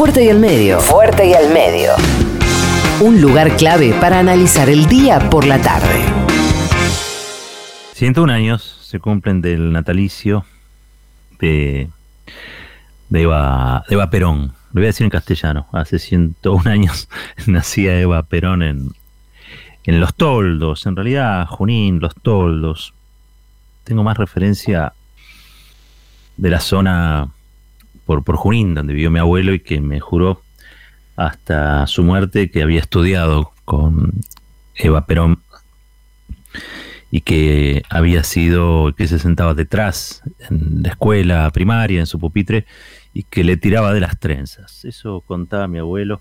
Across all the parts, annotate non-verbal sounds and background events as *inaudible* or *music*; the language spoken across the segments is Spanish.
Fuerte y al medio. Fuerte y al medio. Un lugar clave para analizar el día por la tarde. 101 años se cumplen del natalicio de, de, Eva, de Eva Perón. Lo voy a decir en castellano. Hace 101 años *laughs* nacía Eva Perón en, en Los Toldos. En realidad, Junín, Los Toldos. Tengo más referencia de la zona por, por Junín, donde vivió mi abuelo y que me juró hasta su muerte que había estudiado con Eva Perón y que había sido, que se sentaba detrás en la escuela primaria, en su pupitre, y que le tiraba de las trenzas. Eso contaba mi abuelo,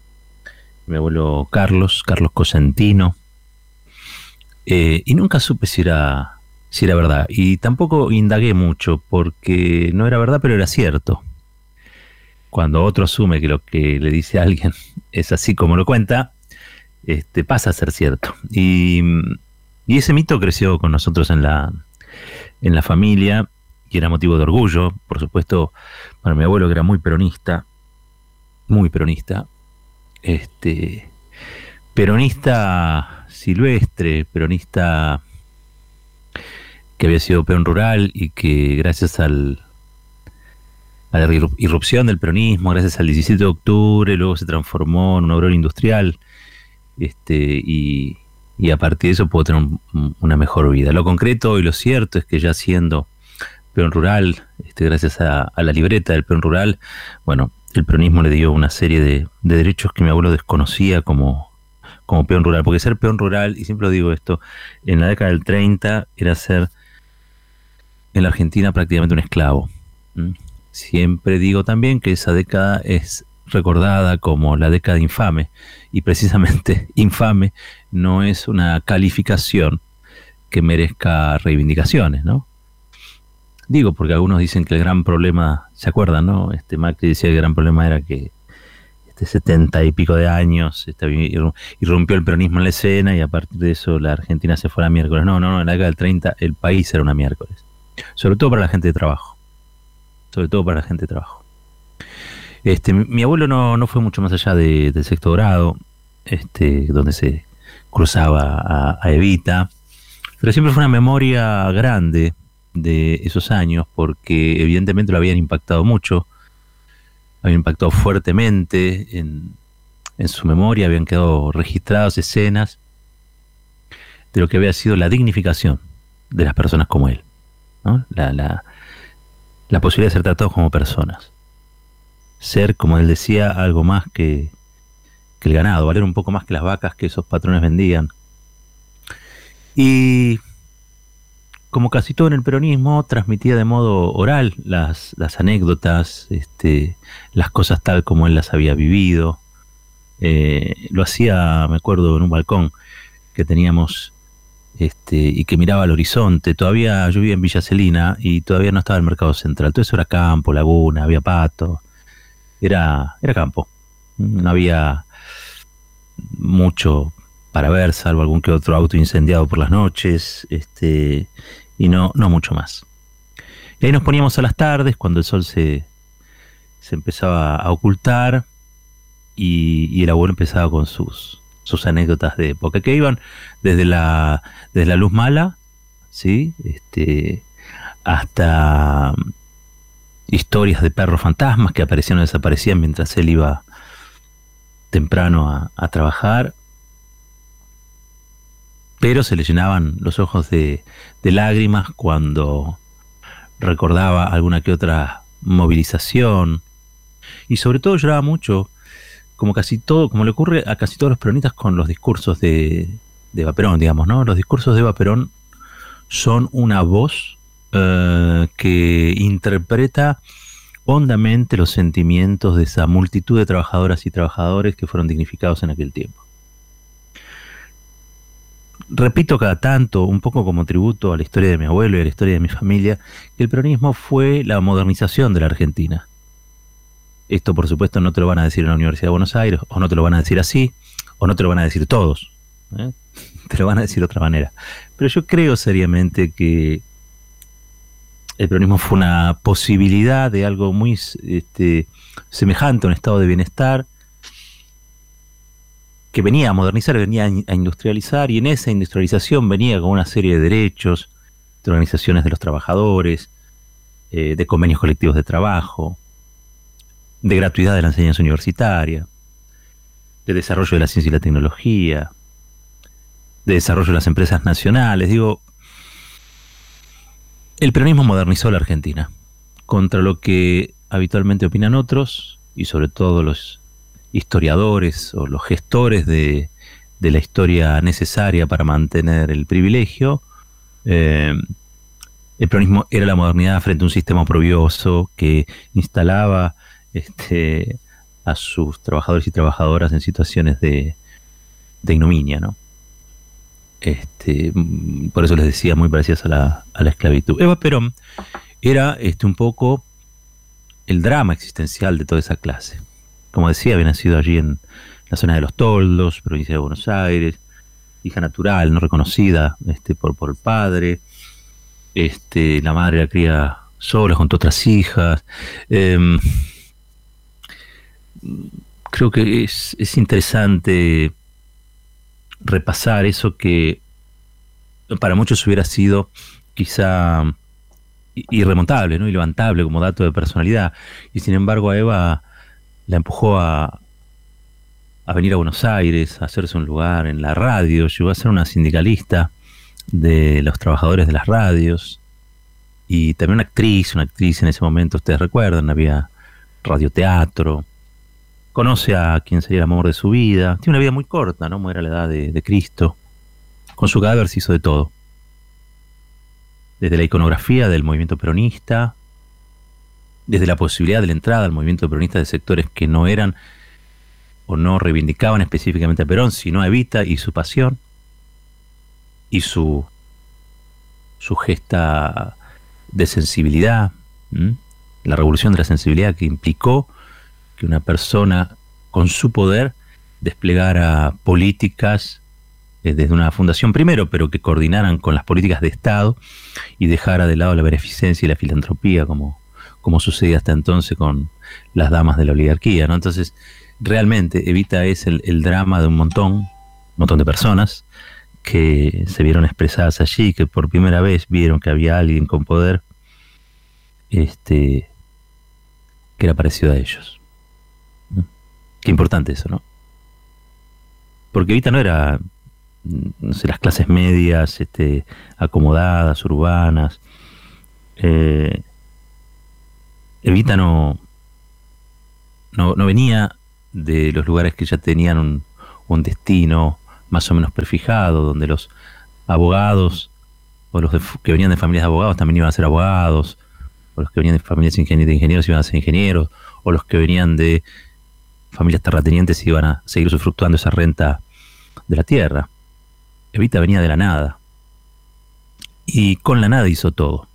mi abuelo Carlos, Carlos Cosentino, eh, y nunca supe si era, si era verdad. Y tampoco indagué mucho, porque no era verdad, pero era cierto. Cuando otro asume que lo que le dice alguien *laughs* es así como lo cuenta, este, pasa a ser cierto. Y y ese mito creció con nosotros en la, en la familia y era motivo de orgullo, por supuesto, para mi abuelo que era muy peronista, muy peronista, este, peronista silvestre, peronista que había sido peón rural y que gracias al, a la irrupción del peronismo, gracias al 17 de octubre, luego se transformó en un obrero industrial este, y, y a partir de eso puedo tener una mejor vida. Lo concreto y lo cierto es que ya siendo peón rural, este, gracias a, la libreta del peón rural, bueno, el peronismo le dio una serie de, derechos que mi abuelo desconocía como, como peón rural, porque ser peón rural, y siempre lo digo esto, en la década del 30 era ser en la Argentina prácticamente un esclavo. Siempre digo también que esa década es recordada como la década infame, y precisamente *laughs* infame no es una calificación que merezca reivindicaciones, ¿no? Digo, porque algunos dicen que el gran problema, ¿se acuerdan, no? Este Macri decía que el gran problema era que este setenta y pico de años este, irrumpió el peronismo en la escena y a partir de eso la Argentina se fue a miércoles. No, no, no, en la década del 30 el país era una miércoles. Sobre todo para la gente de trabajo. Sobre todo para la gente de trabajo. Este, mi, abuelo no, no, fue mucho más allá de, del sexto grado, este, donde se cruzaba a, Evita, pero siempre fue una memoria grande de esos años, porque evidentemente lo habían impactado mucho, habían impactado fuertemente en, en su memoria, habían quedado registradas escenas de lo que había sido la dignificación de las personas como él, la, la, la posibilidad de ser tratados como personas ser, como él decía, algo más que, el ganado, valer un poco más que las vacas que esos patrones vendían. Y como casi todo en el peronismo, transmitía de modo oral las, las anécdotas, este, las cosas tal como él las había vivido. Eh, lo hacía, me acuerdo, en un balcón que teníamos este, y que miraba al horizonte. Todavía yo vivía en Villa Celina y todavía no estaba el mercado central. Todo eso era campo, laguna, había pato era, era campo. No había mucho para ver, salvo algún que otro auto incendiado por las noches, este, y no, no mucho más. Y ahí nos poníamos a las tardes, cuando el sol se, se empezaba a ocultar, y, el abuelo empezaba con sus, sus anécdotas de época, que iban desde la, desde la luz mala, ¿sí? Este, hasta historias de perros fantasmas que aparecían o desaparecían mientras él iba temprano a, trabajar. Pero se le llenaban los ojos de, lágrimas cuando recordaba alguna que otra movilización. Y sobre todo lloraba mucho, como casi todo, como le ocurre a casi todos los peronistas con los discursos de, de Eva Perón, digamos, ¿no? Los discursos de Eva Perón son una voz eh, que interpreta hondamente los sentimientos de esa multitud de trabajadoras y trabajadores que fueron dignificados en aquel tiempo. Repito cada tanto, un poco como tributo a la historia de mi abuelo y a la historia de mi familia, que el peronismo fue la modernización de la Argentina. Esto, por supuesto, no te lo van a decir en la Universidad de Buenos Aires, o no te lo van a decir así, o no te lo van a decir todos. ¿eh? *laughs* Te lo van a decir de otra manera. Pero yo creo seriamente que el peronismo fue una posibilidad de algo muy este, semejante a un estado de bienestar que venía a modernizar, venía a industrializar, y en esa industrialización venía con una serie de derechos, de organizaciones de los trabajadores, eh, de convenios colectivos de trabajo, de gratuidad de la enseñanza universitaria, de desarrollo de la ciencia y la tecnología, de desarrollo de las empresas nacionales. Digo, el peronismo modernizó la Argentina, contra lo que habitualmente opinan otros, y sobre todo los historiadores o los gestores de, la historia necesaria para mantener el privilegio. Eh, el peronismo era la modernidad frente a un sistema oprobioso que instalaba este, a sus trabajadores y trabajadoras en situaciones de, de ignominia, ¿no? Este, mm, por eso les decía, muy parecidas a la, a la esclavitud. Eva Perón era este, un poco el drama existencial de toda esa clase. Como decía, había nacido allí en la zona de los Toldos, provincia de Buenos Aires, hija natural, no reconocida este, por, el padre. Este, la madre la cría sola junto a otras hijas. Em, creo que es, es interesante repasar eso que para muchos hubiera sido quizá irremontable, ¿no? Ilevantable como dato de personalidad. Y sin embargo a Eva la empujó a, a venir a Buenos Aires, a hacerse un lugar en la radio, llegó a ser una sindicalista de los trabajadores de las radios y también una actriz, una actriz en ese momento, ustedes recuerdan, había radioteatro, conoce a quien sería el amor de su vida, tiene una vida muy corta, ¿no? Muere a la edad de, Cristo. Con su cadáver se hizo de todo. Desde la iconografía del movimiento peronista, desde la posibilidad de la entrada al movimiento peronista de sectores que no eran o no reivindicaban específicamente a Perón, sino a Evita y su pasión y su, su gesta de sensibilidad, la revolución de la sensibilidad que implicó que una persona con su poder desplegara políticas eh, desde una fundación primero, pero que coordinaran con las políticas de Estado y dejara de lado la beneficencia y la filantropía, como, como sucedía hasta entonces con las damas de la oligarquía. ¿no? Entonces, realmente Evita es el, drama de un montón, un montón de personas que se vieron expresadas allí, que por primera vez vieron que había alguien con poder este, que era parecido a ellos. Qué importante eso, ¿no? Porque Evita no era, no sé, las clases medias, este, acomodadas, urbanas. Eh, Evita no, no, venía de los lugares que ya tenían un, un destino más o menos prefijado, donde los abogados o los que venían de familias de abogados también iban a ser abogados, o los que venían de familias de ingenieros iban a ser ingenieros, o los que venían de familias terratenientes iban a seguir usufructuando esa renta de la tierra. Evita venía de la nada. Y con la nada hizo todo.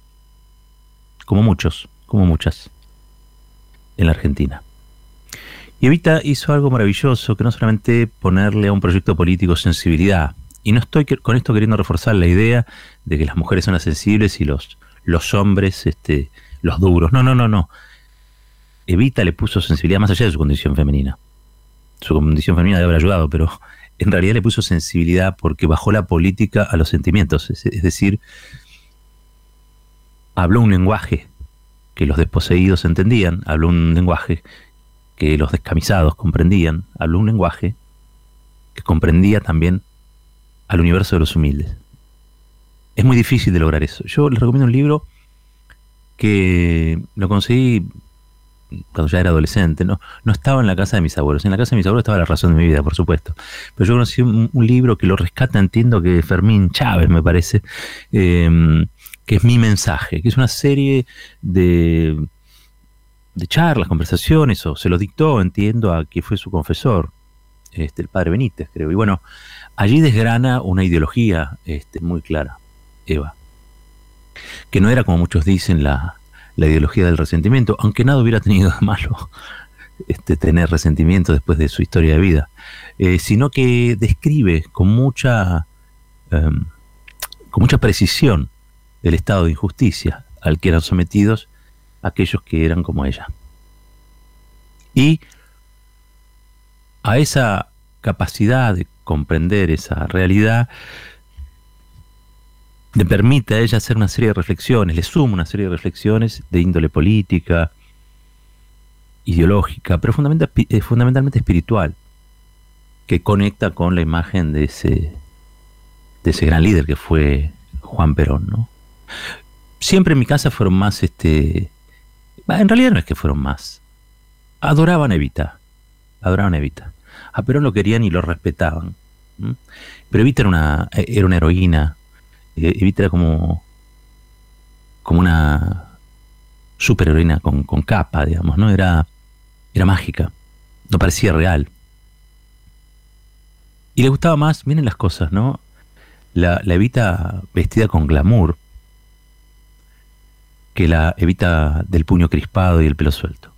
Como muchos, como muchas. En la Argentina. Y Evita hizo algo maravilloso, que no solamente ponerle a un proyecto político sensibilidad. Y no estoy con esto queriendo reforzar la idea de que las mujeres son las sensibles y los, los hombres este, los duros. No, no, no, no. Evita le puso sensibilidad más allá de su condición femenina. Su condición femenina debe haber ayudado, pero *laughs* en realidad le puso sensibilidad porque bajó la política a los sentimientos. Es, decir, habló un lenguaje que los desposeídos entendían, habló un lenguaje que los descamisados comprendían, habló un lenguaje que comprendía también al universo de los humildes. Es muy difícil de lograr eso. Yo les recomiendo un libro que lo conseguí cuando ya era adolescente, no, no estaba en la casa de mis abuelos. En la casa de mis abuelos estaba la razón de mi vida, por supuesto. Pero yo conocí un, libro que lo rescata, entiendo que Fermín Chávez, me parece, em, que es Mi Mensaje, que es una serie de, de charlas, conversaciones, o se lo dictó, entiendo, a quien fue su confesor, este, el padre Benítez, creo. Y bueno, allí desgrana una ideología este, muy clara, Eva, que no era, como muchos dicen, la, la ideología del resentimiento, aunque nada hubiera tenido de malo este, tener resentimiento después de su historia de vida, eh, sino que describe con mucha, em, con mucha precisión el estado de injusticia al que eran sometidos aquellos que eran como ella. Y a esa capacidad de comprender esa realidad le permite a ella hacer una serie de reflexiones, le suma una serie de reflexiones de índole política, ideológica, pero eh, fundamentalmente espiritual, que conecta con la imagen de ese, de ese gran líder que fue Juan Perón, ¿no? Siempre en mi casa fueron más, este, en realidad no es que fueron más, adoraban a Evita, adoraban a Evita. A Perón lo querían y lo respetaban. Pero Evita era una, era una heroína, Evita era como, como una superheroína con, con capa, digamos, ¿no? Era, era mágica, no parecía real. Y le gustaba más, miren las cosas, ¿no? La, la Evita vestida con glamour que la Evita del puño crispado y el pelo suelto.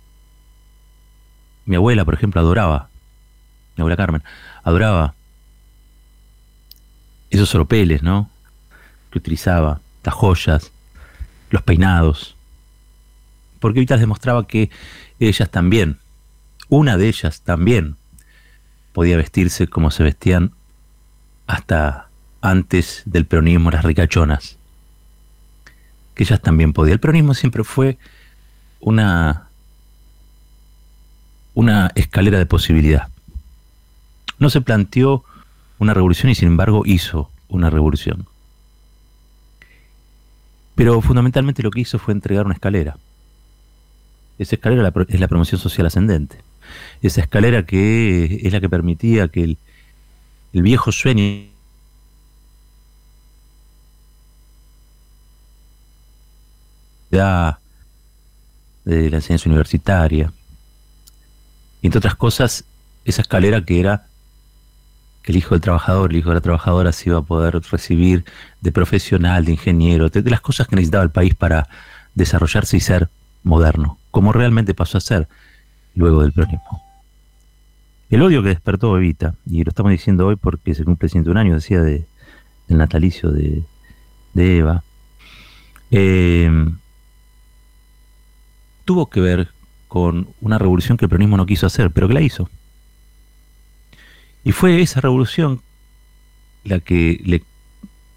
Mi abuela, por ejemplo, adoraba, mi abuela Carmen, adoraba esos oropeles, ¿no? Que utilizaba, las joyas, los peinados. Porque Evita demostraba que ellas también una de ellas también podía vestirse como se vestían hasta antes del peronismo las ricachonas. Que ellas también podían. El peronismo siempre fue una, una escalera de posibilidad. No se planteó una revolución y sin embargo hizo una revolución. Pero fundamentalmente lo que hizo fue entregar una escalera. Esa escalera es la promoción social ascendente esa escalera que es la que permitía que el, viejo sueño de la enseñanza universitaria, entre otras cosas, esa escalera que era el hijo del trabajador, el hijo de la trabajadora se iba a poder recibir de profesional, de ingeniero, de las cosas que necesitaba el país para desarrollarse y ser moderno, como realmente pasó a ser luego del peronismo. El odio que despertó Evita, y lo estamos diciendo hoy porque se cumple 101 años, decía, de, del natalicio de, Eva, eh, tuvo que ver con una revolución que el peronismo no quiso hacer, pero que la hizo. Y fue esa revolución la que le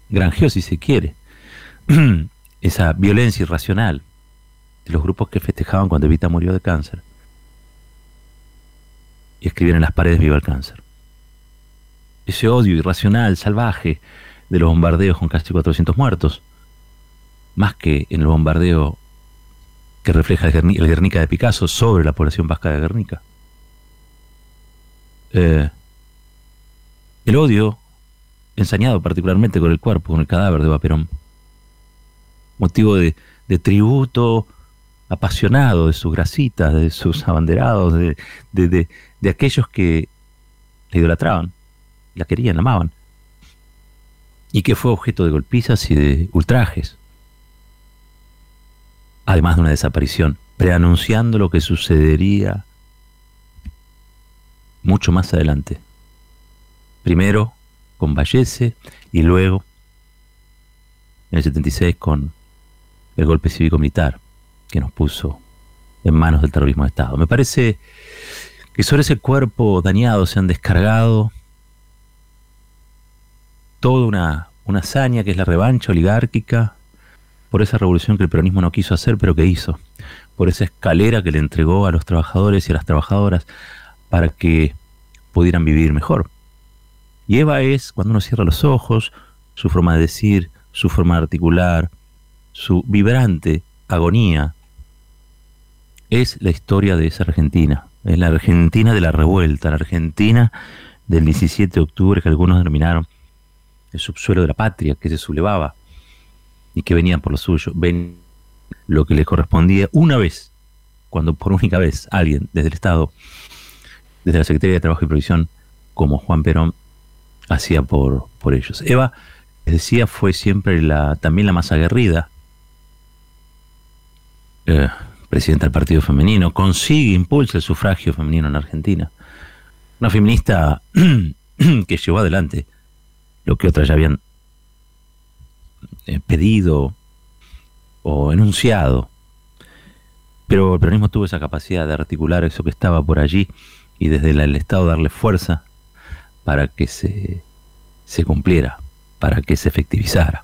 granjeó, si se quiere, *clears throat* esa violencia irracional de los grupos que festejaban cuando Evita murió de cáncer y escribían en las paredes viva el cáncer. Ese odio irracional, salvaje, de los bombardeos con casi 400 muertos, más que en el bombardeo que refleja el, Guernica de Picasso sobre la población vasca de Guernica. Eh, el odio, ensañado particularmente con el cuerpo, con el cadáver de Vaperón, motivo de, de tributo apasionado de sus grasitas, de sus abanderados, de, de aquellos que la idolatraban, la querían, la amaban, y que fue objeto de golpizas y de ultrajes, además de una desaparición, preanunciando lo que sucedería mucho más adelante. Primero con Vallese y luego en el 76 con el golpe cívico-militar que nos puso en manos del terrorismo de Estado. Me parece que sobre ese cuerpo dañado se han descargado toda una, una hazaña que es la revancha oligárquica por esa revolución que el peronismo no quiso hacer, pero que hizo, por esa escalera que le entregó a los trabajadores y a las trabajadoras para que pudieran vivir mejor. Y Eva es, cuando uno cierra los ojos, su forma de decir, su forma de articular, su vibrante agonía, es la historia de esa Argentina, es la Argentina de la revuelta, la Argentina del 17 de octubre que algunos denominaron el subsuelo de la patria, que se sublevaba y que venían por lo suyo, ven lo que les correspondía una vez, cuando por única vez alguien desde el Estado, desde la Secretaría de Trabajo y Provisión, como Juan Perón, hacía por, por ellos. Eva, les decía, fue siempre la, también la más aguerrida. Eh, presidenta del Partido Femenino, consigue, impulsa el sufragio femenino en Argentina. Una feminista *clears throat* que llevó adelante lo que otras ya habían eh, pedido o enunciado. Pero el peronismo tuvo esa capacidad de articular eso que estaba por allí y desde el Estado darle fuerza para que se, se cumpliera, para que se efectivizara.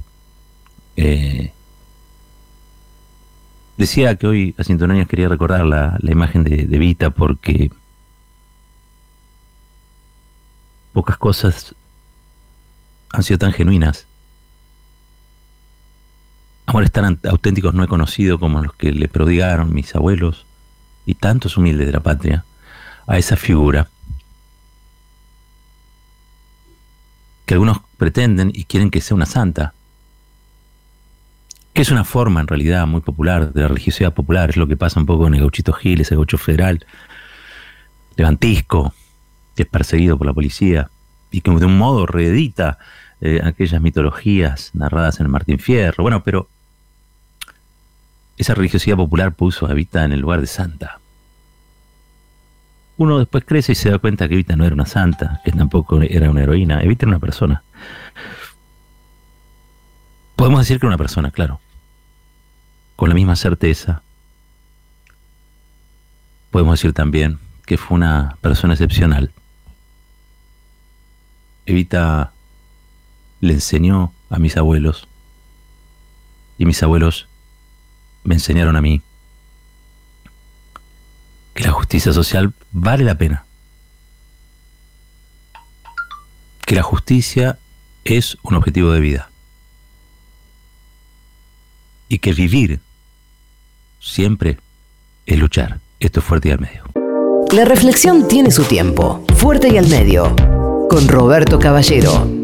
Eh, decía que hoy a 100 años quería recordar la, imagen de, de Vita porque pocas cosas han sido tan genuinas amores tan auténticos no he conocido como los que le prodigaron mis abuelos y tantos humildes de la patria a esa figura que algunos pretenden y quieren que sea una santa, que es una forma en realidad muy popular de la religiosidad popular, es lo que pasa un poco en el gauchito Gil, ese gaucho federal, levantisco, que es perseguido por la policía y que de un modo reedita eh, aquellas mitologías narradas en el Martín Fierro. Bueno, pero esa religiosidad popular puso a Evita en el lugar de santa. Uno después crece y se da cuenta que Evita no era una santa, que tampoco era una heroína. Evita era una persona. Podemos decir que era una persona, claro. Con la misma certeza. Podemos decir también que fue una persona excepcional. Evita le enseñó a mis abuelos y mis abuelos me enseñaron a mí que la justicia social vale la pena. Que la justicia es un objetivo de vida. Y que vivir siempre es luchar. Esto es fuerte y al medio. La reflexión tiene su tiempo. Fuerte y al medio. Con Roberto Caballero.